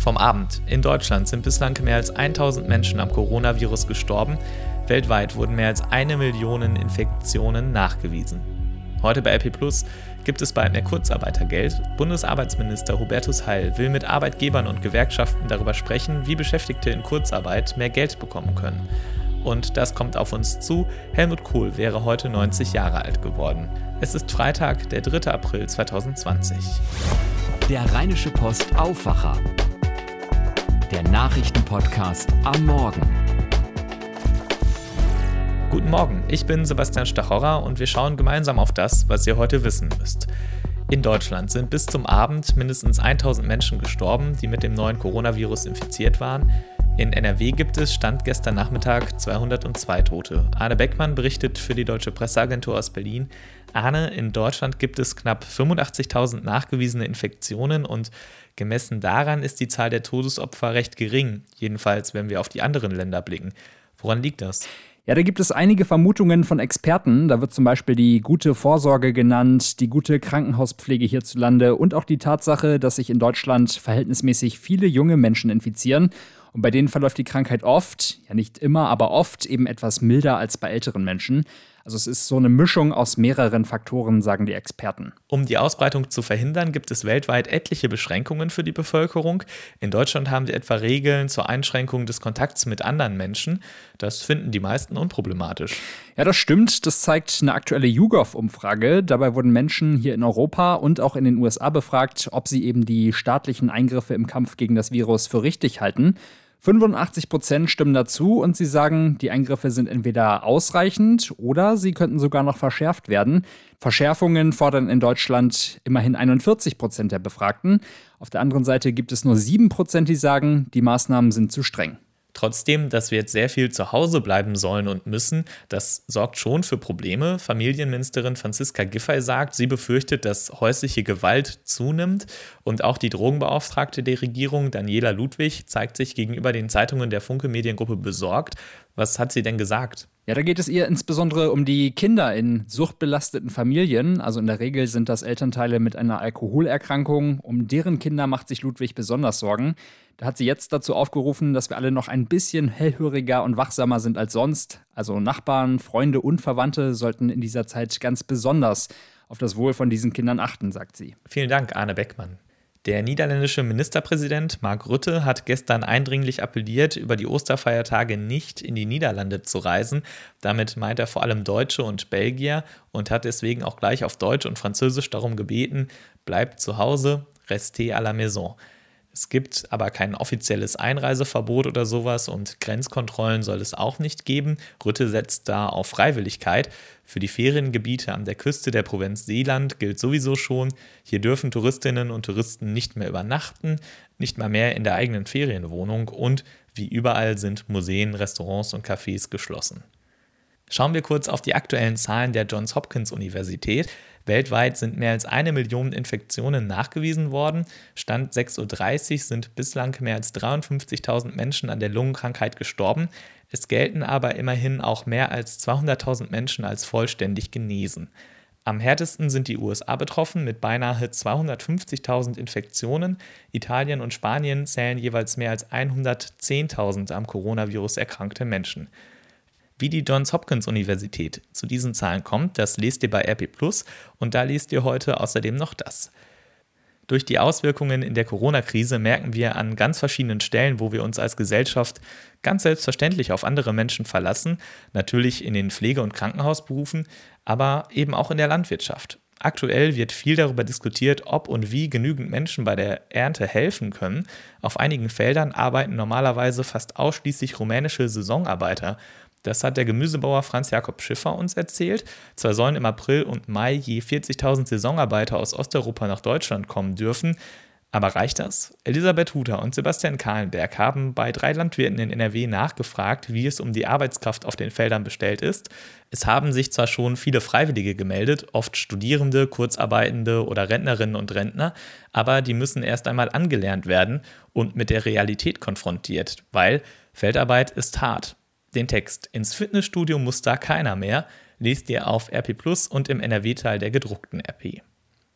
Vom Abend. In Deutschland sind bislang mehr als 1000 Menschen am Coronavirus gestorben. Weltweit wurden mehr als eine Million Infektionen nachgewiesen. Heute bei RP Plus gibt es bald mehr Kurzarbeitergeld. Bundesarbeitsminister Hubertus Heil will mit Arbeitgebern und Gewerkschaften darüber sprechen, wie Beschäftigte in Kurzarbeit mehr Geld bekommen können. Und das kommt auf uns zu. Helmut Kohl wäre heute 90 Jahre alt geworden. Es ist Freitag, der 3. April 2020. Der Rheinische Post Aufwacher der Nachrichtenpodcast am Morgen. Guten Morgen, ich bin Sebastian Stachorra und wir schauen gemeinsam auf das, was ihr heute wissen müsst. In Deutschland sind bis zum Abend mindestens 1000 Menschen gestorben, die mit dem neuen Coronavirus infiziert waren. In NRW gibt es, stand gestern Nachmittag, 202 Tote. Arne Beckmann berichtet für die Deutsche Presseagentur aus Berlin. Arne, in Deutschland gibt es knapp 85.000 nachgewiesene Infektionen und Gemessen daran ist die Zahl der Todesopfer recht gering, jedenfalls wenn wir auf die anderen Länder blicken. Woran liegt das? Ja, da gibt es einige Vermutungen von Experten. Da wird zum Beispiel die gute Vorsorge genannt, die gute Krankenhauspflege hierzulande und auch die Tatsache, dass sich in Deutschland verhältnismäßig viele junge Menschen infizieren. Und bei denen verläuft die Krankheit oft, ja nicht immer, aber oft eben etwas milder als bei älteren Menschen. Also es ist so eine Mischung aus mehreren Faktoren, sagen die Experten. Um die Ausbreitung zu verhindern, gibt es weltweit etliche Beschränkungen für die Bevölkerung. In Deutschland haben wir etwa Regeln zur Einschränkung des Kontakts mit anderen Menschen. Das finden die meisten unproblematisch. Ja, das stimmt. Das zeigt eine aktuelle YouGov-Umfrage. Dabei wurden Menschen hier in Europa und auch in den USA befragt, ob sie eben die staatlichen Eingriffe im Kampf gegen das Virus für richtig halten. 85 Prozent stimmen dazu und sie sagen, die Eingriffe sind entweder ausreichend oder sie könnten sogar noch verschärft werden. Verschärfungen fordern in Deutschland immerhin 41 Prozent der Befragten. Auf der anderen Seite gibt es nur 7 Prozent, die sagen, die Maßnahmen sind zu streng. Trotzdem, dass wir jetzt sehr viel zu Hause bleiben sollen und müssen, das sorgt schon für Probleme. Familienministerin Franziska Giffey sagt, sie befürchtet, dass häusliche Gewalt zunimmt und auch die Drogenbeauftragte der Regierung, Daniela Ludwig, zeigt sich gegenüber den Zeitungen der Funke Mediengruppe besorgt. Was hat sie denn gesagt? Ja, da geht es ihr insbesondere um die Kinder in suchtbelasteten Familien. Also in der Regel sind das Elternteile mit einer Alkoholerkrankung. Um deren Kinder macht sich Ludwig besonders Sorgen. Da hat sie jetzt dazu aufgerufen, dass wir alle noch ein bisschen hellhöriger und wachsamer sind als sonst. Also Nachbarn, Freunde und Verwandte sollten in dieser Zeit ganz besonders auf das Wohl von diesen Kindern achten, sagt sie. Vielen Dank, Arne Beckmann. Der niederländische Ministerpräsident Mark Rutte hat gestern eindringlich appelliert, über die Osterfeiertage nicht in die Niederlande zu reisen. Damit meint er vor allem Deutsche und Belgier und hat deswegen auch gleich auf Deutsch und Französisch darum gebeten, bleibt zu Hause, restez à la maison. Es gibt aber kein offizielles Einreiseverbot oder sowas und Grenzkontrollen soll es auch nicht geben. Rütte setzt da auf Freiwilligkeit. Für die Feriengebiete an der Küste der Provinz Seeland gilt sowieso schon, hier dürfen Touristinnen und Touristen nicht mehr übernachten, nicht mal mehr in der eigenen Ferienwohnung und wie überall sind Museen, Restaurants und Cafés geschlossen. Schauen wir kurz auf die aktuellen Zahlen der Johns Hopkins Universität. Weltweit sind mehr als eine Million Infektionen nachgewiesen worden. Stand 6.30 Uhr sind bislang mehr als 53.000 Menschen an der Lungenkrankheit gestorben. Es gelten aber immerhin auch mehr als 200.000 Menschen als vollständig genesen. Am härtesten sind die USA betroffen mit beinahe 250.000 Infektionen. Italien und Spanien zählen jeweils mehr als 110.000 am Coronavirus erkrankte Menschen. Wie die Johns Hopkins Universität zu diesen Zahlen kommt, das lest ihr bei RP Plus und da lest ihr heute außerdem noch das. Durch die Auswirkungen in der Corona-Krise merken wir an ganz verschiedenen Stellen, wo wir uns als Gesellschaft ganz selbstverständlich auf andere Menschen verlassen, natürlich in den Pflege- und Krankenhausberufen, aber eben auch in der Landwirtschaft. Aktuell wird viel darüber diskutiert, ob und wie genügend Menschen bei der Ernte helfen können. Auf einigen Feldern arbeiten normalerweise fast ausschließlich rumänische Saisonarbeiter das hat der Gemüsebauer Franz Jakob Schiffer uns erzählt. Zwar sollen im April und Mai je 40.000 Saisonarbeiter aus Osteuropa nach Deutschland kommen dürfen, aber reicht das? Elisabeth Huter und Sebastian Kahlenberg haben bei drei Landwirten in NRW nachgefragt, wie es um die Arbeitskraft auf den Feldern bestellt ist. Es haben sich zwar schon viele Freiwillige gemeldet, oft Studierende, Kurzarbeitende oder Rentnerinnen und Rentner, aber die müssen erst einmal angelernt werden und mit der Realität konfrontiert, weil Feldarbeit ist hart. Den Text Ins Fitnessstudio muss da keiner mehr lest ihr auf RP Plus und im NRW-Teil der gedruckten RP.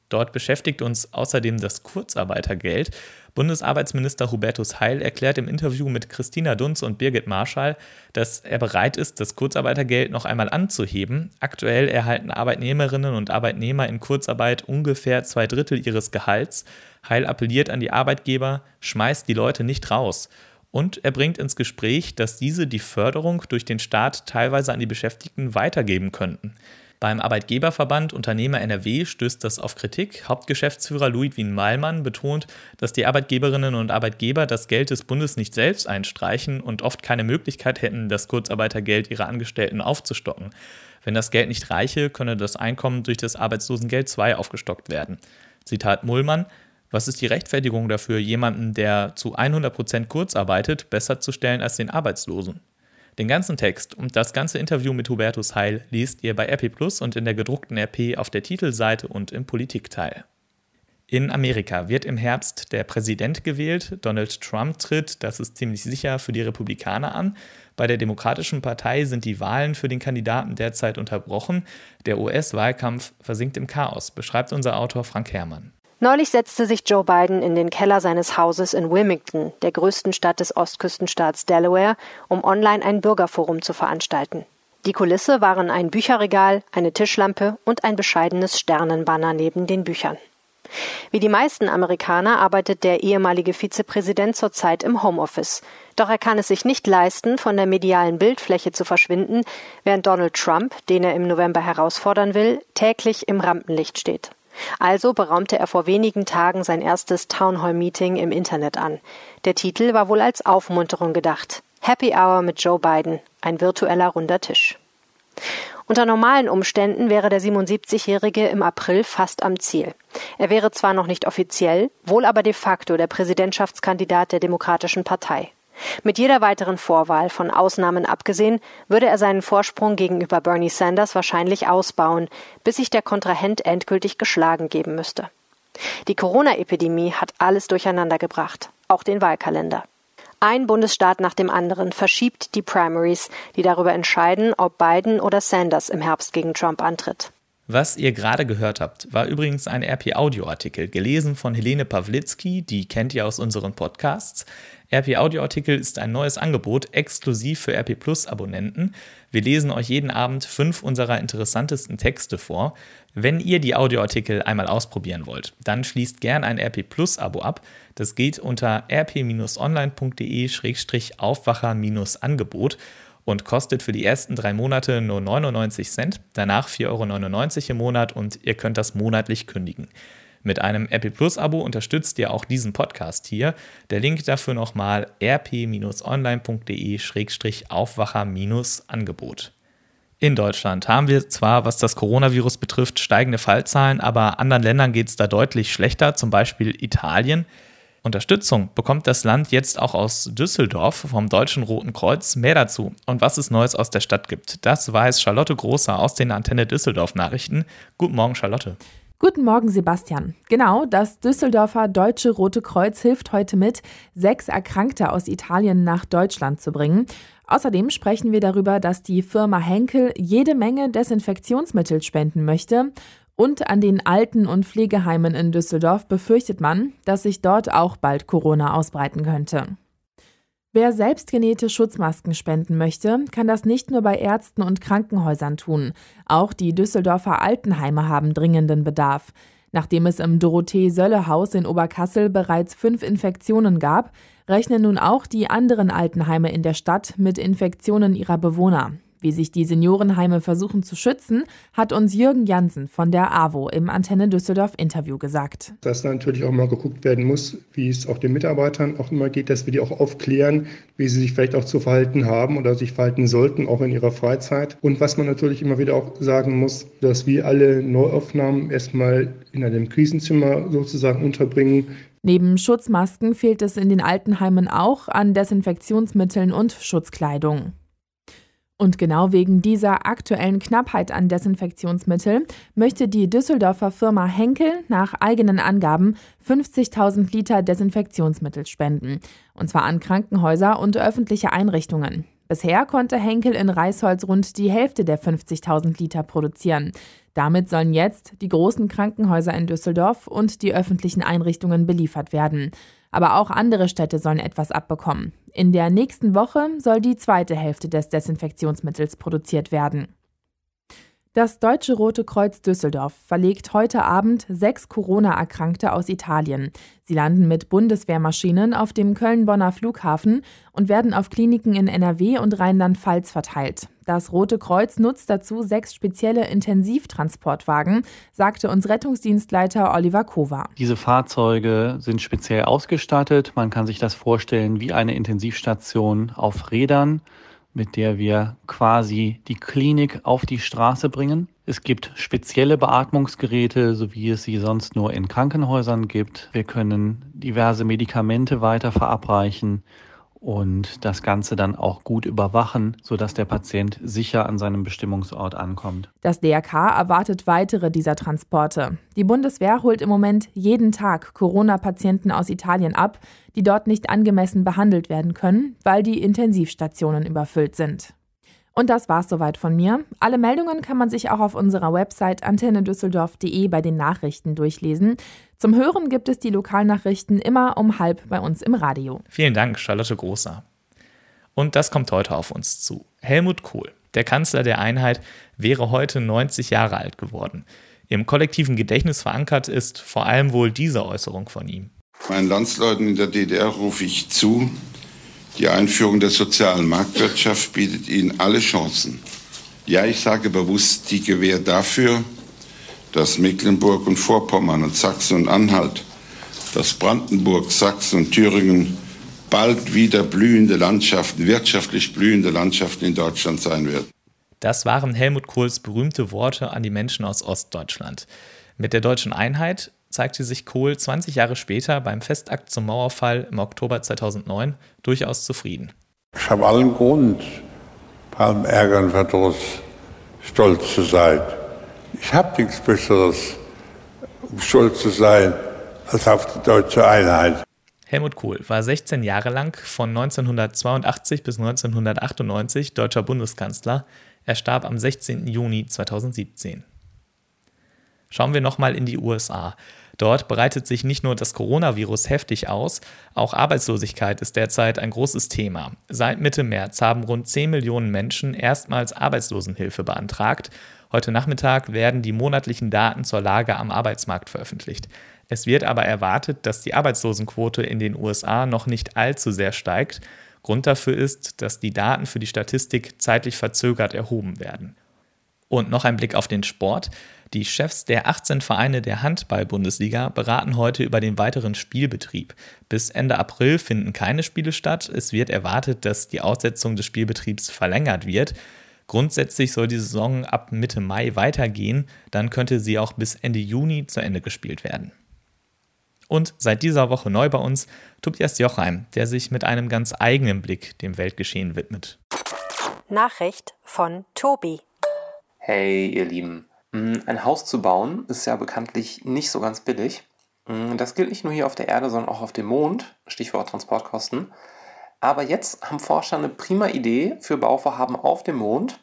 Dort beschäftigt uns außerdem das Kurzarbeitergeld. Bundesarbeitsminister Hubertus Heil erklärt im Interview mit Christina Dunz und Birgit Marschall, dass er bereit ist, das Kurzarbeitergeld noch einmal anzuheben. Aktuell erhalten Arbeitnehmerinnen und Arbeitnehmer in Kurzarbeit ungefähr zwei Drittel ihres Gehalts. Heil appelliert an die Arbeitgeber, schmeißt die Leute nicht raus. Und er bringt ins Gespräch, dass diese die Förderung durch den Staat teilweise an die Beschäftigten weitergeben könnten. Beim Arbeitgeberverband Unternehmer NRW stößt das auf Kritik. Hauptgeschäftsführer Ludwin Meilmann betont, dass die Arbeitgeberinnen und Arbeitgeber das Geld des Bundes nicht selbst einstreichen und oft keine Möglichkeit hätten, das Kurzarbeitergeld ihrer Angestellten aufzustocken. Wenn das Geld nicht reiche, könne das Einkommen durch das Arbeitslosengeld II aufgestockt werden. Zitat Mullmann: Was ist die Rechtfertigung dafür, jemanden, der zu 100 Prozent kurz arbeitet, besser zu stellen als den Arbeitslosen? Den ganzen Text und das ganze Interview mit Hubertus Heil liest ihr bei RP Plus und in der gedruckten RP auf der Titelseite und im Politikteil. In Amerika wird im Herbst der Präsident gewählt. Donald Trump tritt, das ist ziemlich sicher, für die Republikaner an. Bei der Demokratischen Partei sind die Wahlen für den Kandidaten derzeit unterbrochen. Der US-Wahlkampf versinkt im Chaos, beschreibt unser Autor Frank Herrmann. Neulich setzte sich Joe Biden in den Keller seines Hauses in Wilmington, der größten Stadt des Ostküstenstaats Delaware, um online ein Bürgerforum zu veranstalten. Die Kulisse waren ein Bücherregal, eine Tischlampe und ein bescheidenes Sternenbanner neben den Büchern. Wie die meisten Amerikaner arbeitet der ehemalige Vizepräsident zurzeit im Homeoffice. Doch er kann es sich nicht leisten, von der medialen Bildfläche zu verschwinden, während Donald Trump, den er im November herausfordern will, täglich im Rampenlicht steht. Also beraumte er vor wenigen Tagen sein erstes Townhall-Meeting im Internet an. Der Titel war wohl als Aufmunterung gedacht. Happy Hour mit Joe Biden, ein virtueller runder Tisch. Unter normalen Umständen wäre der 77-Jährige im April fast am Ziel. Er wäre zwar noch nicht offiziell, wohl aber de facto der Präsidentschaftskandidat der Demokratischen Partei. Mit jeder weiteren Vorwahl, von Ausnahmen abgesehen, würde er seinen Vorsprung gegenüber Bernie Sanders wahrscheinlich ausbauen, bis sich der Kontrahent endgültig geschlagen geben müsste. Die Corona-Epidemie hat alles durcheinandergebracht, auch den Wahlkalender. Ein Bundesstaat nach dem anderen verschiebt die Primaries, die darüber entscheiden, ob Biden oder Sanders im Herbst gegen Trump antritt. Was ihr gerade gehört habt, war übrigens ein RP-Audio-Artikel, gelesen von Helene Pawlitzki, die kennt ihr aus unseren Podcasts. RP Audioartikel ist ein neues Angebot exklusiv für RP Plus Abonnenten. Wir lesen euch jeden Abend fünf unserer interessantesten Texte vor. Wenn ihr die Audioartikel einmal ausprobieren wollt, dann schließt gern ein RP Plus Abo ab. Das geht unter rp-online.de-aufwacher-angebot und kostet für die ersten drei Monate nur 99 Cent, danach 4,99 Euro im Monat und ihr könnt das monatlich kündigen. Mit einem RP Plus Abo unterstützt ihr auch diesen Podcast hier. Der Link dafür nochmal rp-online.de-aufwacher-angebot. In Deutschland haben wir zwar, was das Coronavirus betrifft, steigende Fallzahlen, aber anderen Ländern geht es da deutlich schlechter, zum Beispiel Italien. Unterstützung bekommt das Land jetzt auch aus Düsseldorf vom Deutschen Roten Kreuz. Mehr dazu und was es Neues aus der Stadt gibt, das weiß Charlotte Großer aus den Antenne Düsseldorf Nachrichten. Guten Morgen, Charlotte. Guten Morgen, Sebastian. Genau, das Düsseldorfer Deutsche Rote Kreuz hilft heute mit, sechs Erkrankte aus Italien nach Deutschland zu bringen. Außerdem sprechen wir darüber, dass die Firma Henkel jede Menge Desinfektionsmittel spenden möchte. Und an den Alten- und Pflegeheimen in Düsseldorf befürchtet man, dass sich dort auch bald Corona ausbreiten könnte. Wer selbstgenähte Schutzmasken spenden möchte, kann das nicht nur bei Ärzten und Krankenhäusern tun. Auch die Düsseldorfer Altenheime haben dringenden Bedarf. Nachdem es im Dorothee-Sölle-Haus in Oberkassel bereits fünf Infektionen gab, rechnen nun auch die anderen Altenheime in der Stadt mit Infektionen ihrer Bewohner. Wie sich die Seniorenheime versuchen zu schützen, hat uns Jürgen Jansen von der AWO im Antenne Düsseldorf Interview gesagt. Dass natürlich auch mal geguckt werden muss, wie es auch den Mitarbeitern auch immer geht, dass wir die auch aufklären, wie sie sich vielleicht auch zu verhalten haben oder sich verhalten sollten, auch in ihrer Freizeit. Und was man natürlich immer wieder auch sagen muss, dass wir alle Neuaufnahmen erstmal in einem Krisenzimmer sozusagen unterbringen. Neben Schutzmasken fehlt es in den Altenheimen auch an Desinfektionsmitteln und Schutzkleidung. Und genau wegen dieser aktuellen Knappheit an Desinfektionsmitteln möchte die Düsseldorfer Firma Henkel nach eigenen Angaben 50.000 Liter Desinfektionsmittel spenden. Und zwar an Krankenhäuser und öffentliche Einrichtungen. Bisher konnte Henkel in Reisholz rund die Hälfte der 50.000 Liter produzieren. Damit sollen jetzt die großen Krankenhäuser in Düsseldorf und die öffentlichen Einrichtungen beliefert werden. Aber auch andere Städte sollen etwas abbekommen. In der nächsten Woche soll die zweite Hälfte des Desinfektionsmittels produziert werden. Das Deutsche Rote Kreuz Düsseldorf verlegt heute Abend sechs Corona-Erkrankte aus Italien. Sie landen mit Bundeswehrmaschinen auf dem Köln-Bonner Flughafen und werden auf Kliniken in NRW und Rheinland-Pfalz verteilt. Das Rote Kreuz nutzt dazu sechs spezielle Intensivtransportwagen, sagte uns Rettungsdienstleiter Oliver Kova. Diese Fahrzeuge sind speziell ausgestattet. Man kann sich das vorstellen wie eine Intensivstation auf Rädern mit der wir quasi die Klinik auf die Straße bringen. Es gibt spezielle Beatmungsgeräte, so wie es sie sonst nur in Krankenhäusern gibt. Wir können diverse Medikamente weiter verabreichen und das Ganze dann auch gut überwachen, sodass der Patient sicher an seinem Bestimmungsort ankommt. Das DRK erwartet weitere dieser Transporte. Die Bundeswehr holt im Moment jeden Tag Corona-Patienten aus Italien ab, die dort nicht angemessen behandelt werden können, weil die Intensivstationen überfüllt sind. Und das war's soweit von mir. Alle Meldungen kann man sich auch auf unserer Website antennedüsseldorf.de bei den Nachrichten durchlesen. Zum Hören gibt es die Lokalnachrichten immer um halb bei uns im Radio. Vielen Dank, Charlotte Großer. Und das kommt heute auf uns zu. Helmut Kohl, der Kanzler der Einheit, wäre heute 90 Jahre alt geworden. Im kollektiven Gedächtnis verankert ist vor allem wohl diese Äußerung von ihm. Meinen Landsleuten in der DDR rufe ich zu, die Einführung der sozialen Marktwirtschaft bietet ihnen alle Chancen. Ja, ich sage bewusst die Gewähr dafür, dass Mecklenburg und Vorpommern und Sachsen und Anhalt, dass Brandenburg, Sachsen und Thüringen bald wieder blühende Landschaften, wirtschaftlich blühende Landschaften in Deutschland sein werden. Das waren Helmut Kohls berühmte Worte an die Menschen aus Ostdeutschland. Mit der deutschen Einheit zeigte sich Kohl 20 Jahre später beim Festakt zum Mauerfall im Oktober 2009 durchaus zufrieden. Ich habe allen Grund, bei allem Ärger und Verdruss stolz zu sein. Ich habe nichts Besseres, um stolz zu sein, als auf die deutsche Einheit. Helmut Kohl war 16 Jahre lang von 1982 bis 1998 deutscher Bundeskanzler. Er starb am 16. Juni 2017. Schauen wir nochmal in die USA. Dort breitet sich nicht nur das Coronavirus heftig aus, auch Arbeitslosigkeit ist derzeit ein großes Thema. Seit Mitte März haben rund 10 Millionen Menschen erstmals Arbeitslosenhilfe beantragt. Heute Nachmittag werden die monatlichen Daten zur Lage am Arbeitsmarkt veröffentlicht. Es wird aber erwartet, dass die Arbeitslosenquote in den USA noch nicht allzu sehr steigt. Grund dafür ist, dass die Daten für die Statistik zeitlich verzögert erhoben werden. Und noch ein Blick auf den Sport. Die Chefs der 18 Vereine der Handball-Bundesliga beraten heute über den weiteren Spielbetrieb. Bis Ende April finden keine Spiele statt. Es wird erwartet, dass die Aussetzung des Spielbetriebs verlängert wird. Grundsätzlich soll die Saison ab Mitte Mai weitergehen, dann könnte sie auch bis Ende Juni zu Ende gespielt werden. Und seit dieser Woche neu bei uns Tobias Jochheim, der sich mit einem ganz eigenen Blick dem Weltgeschehen widmet. Nachricht von Tobi. Hey, ihr Lieben. Mm, ein Haus zu bauen ist ja bekanntlich nicht so ganz billig. Mm, das gilt nicht nur hier auf der Erde, sondern auch auf dem Mond. Stichwort Transportkosten. Aber jetzt haben Forscher eine prima Idee für Bauvorhaben auf dem Mond.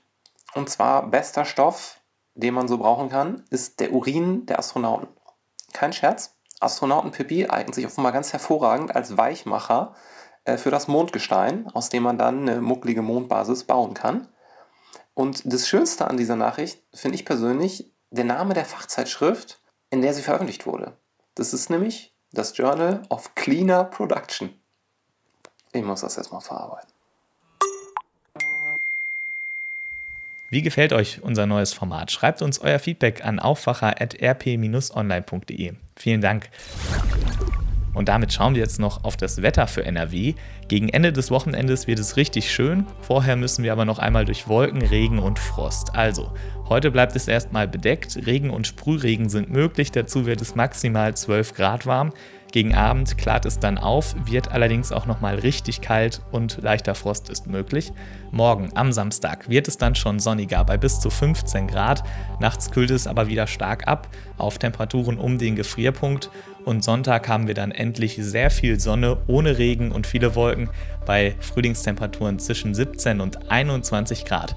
Und zwar bester Stoff, den man so brauchen kann, ist der Urin der Astronauten. Kein Scherz. Astronautenpipi eignet sich offenbar ganz hervorragend als Weichmacher äh, für das Mondgestein, aus dem man dann eine mucklige Mondbasis bauen kann. Und das Schönste an dieser Nachricht finde ich persönlich der Name der Fachzeitschrift, in der sie veröffentlicht wurde. Das ist nämlich das Journal of Cleaner Production. Ich muss das erstmal verarbeiten. Wie gefällt euch unser neues Format? Schreibt uns euer Feedback an aufwacher.rp-online.de. Vielen Dank. Und damit schauen wir jetzt noch auf das Wetter für NRW. Gegen Ende des Wochenendes wird es richtig schön. Vorher müssen wir aber noch einmal durch Wolken, Regen und Frost. Also, heute bleibt es erstmal bedeckt. Regen und Sprühregen sind möglich. Dazu wird es maximal 12 Grad warm. Gegen Abend klart es dann auf, wird allerdings auch nochmal richtig kalt und leichter Frost ist möglich. Morgen am Samstag wird es dann schon sonniger bei bis zu 15 Grad. Nachts kühlt es aber wieder stark ab auf Temperaturen um den Gefrierpunkt und Sonntag haben wir dann endlich sehr viel Sonne ohne Regen und viele Wolken bei Frühlingstemperaturen zwischen 17 und 21 Grad.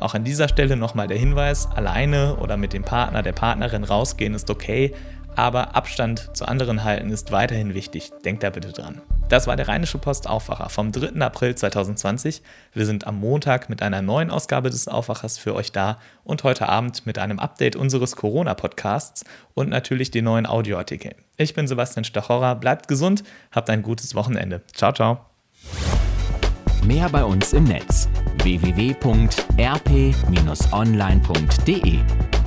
Auch an dieser Stelle nochmal der Hinweis, alleine oder mit dem Partner, der Partnerin rausgehen ist okay, aber Abstand zu anderen halten ist weiterhin wichtig. Denkt da bitte dran. Das war der Rheinische Post Aufwacher vom 3. April 2020. Wir sind am Montag mit einer neuen Ausgabe des Aufwachers für euch da und heute Abend mit einem Update unseres Corona-Podcasts und natürlich den neuen Audioartikeln. Ich bin Sebastian Stachorra, bleibt gesund, habt ein gutes Wochenende. Ciao, ciao. Mehr bei uns im Netz www.rp-online.de